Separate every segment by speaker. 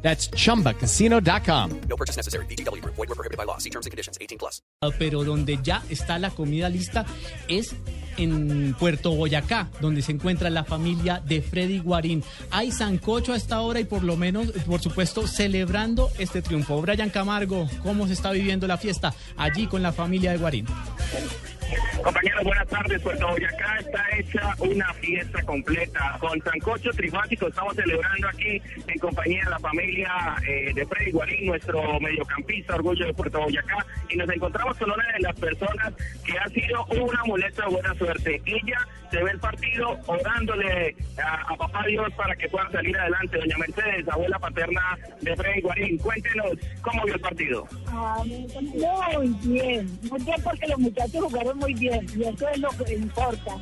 Speaker 1: That's chumbacasino.com.
Speaker 2: No purchase necessary. BGW. Void were prohibited by law. See terms and conditions. 18 plus.
Speaker 3: pero donde ya está la comida lista es en Puerto Boyacá, donde se encuentra la familia de Freddy Guarín. Hay sancocho a esta hora y por lo menos, por supuesto, celebrando este triunfo. Brian Camargo, ¿cómo se está viviendo la fiesta allí con la familia de Guarín?
Speaker 4: Compañeros, buenas tardes. Puerto Boyacá está hecha una fiesta completa con sancocho trifásico. Estamos celebrando aquí en compañía de la familia eh, de Freddy Guarín, nuestro mediocampista, orgullo de Puerto Boyacá, y nos encontramos con una de las personas que ha sido una muleta de buena suerte. Ella se ve el partido orándole a, a papá Dios para que puedan salir adelante. Doña Mercedes, abuela paterna de Freddy Guarín, cuéntenos cómo vio el partido.
Speaker 5: Ah, muy bien, muy bien porque los muchachos jugaron muy bien y eso es lo que importa,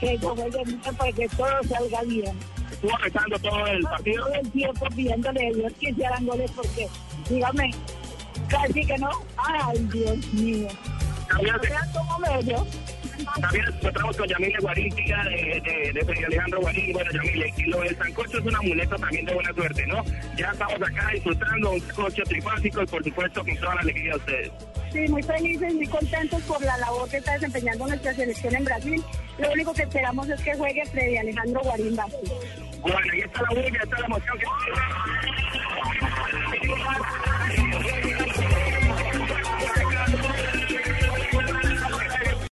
Speaker 5: que jueguen bien para que todo salga bien.
Speaker 4: Estuvo rezando todo el partido.
Speaker 5: Todo el tiempo pidiéndole a Dios que hicieran goles porque, dígame, casi que no. Ay, Dios mío. Cómo me.
Speaker 4: También nos encontramos con Yamilia Guarín, tía de, de, de Freddy Alejandro Guarín. Bueno, Yamilia, y lo del sancocho es una muleta también de buena suerte, ¿no? Ya estamos acá disfrutando un sancocho trifásico y por supuesto con toda la alegría de ustedes.
Speaker 5: Sí, muy felices, muy contentos por la labor que está desempeñando nuestra selección en Brasil. Lo único que esperamos es que juegue Freddy Alejandro Guarín Vázquez.
Speaker 4: Bueno, y está la bulla, está la emoción que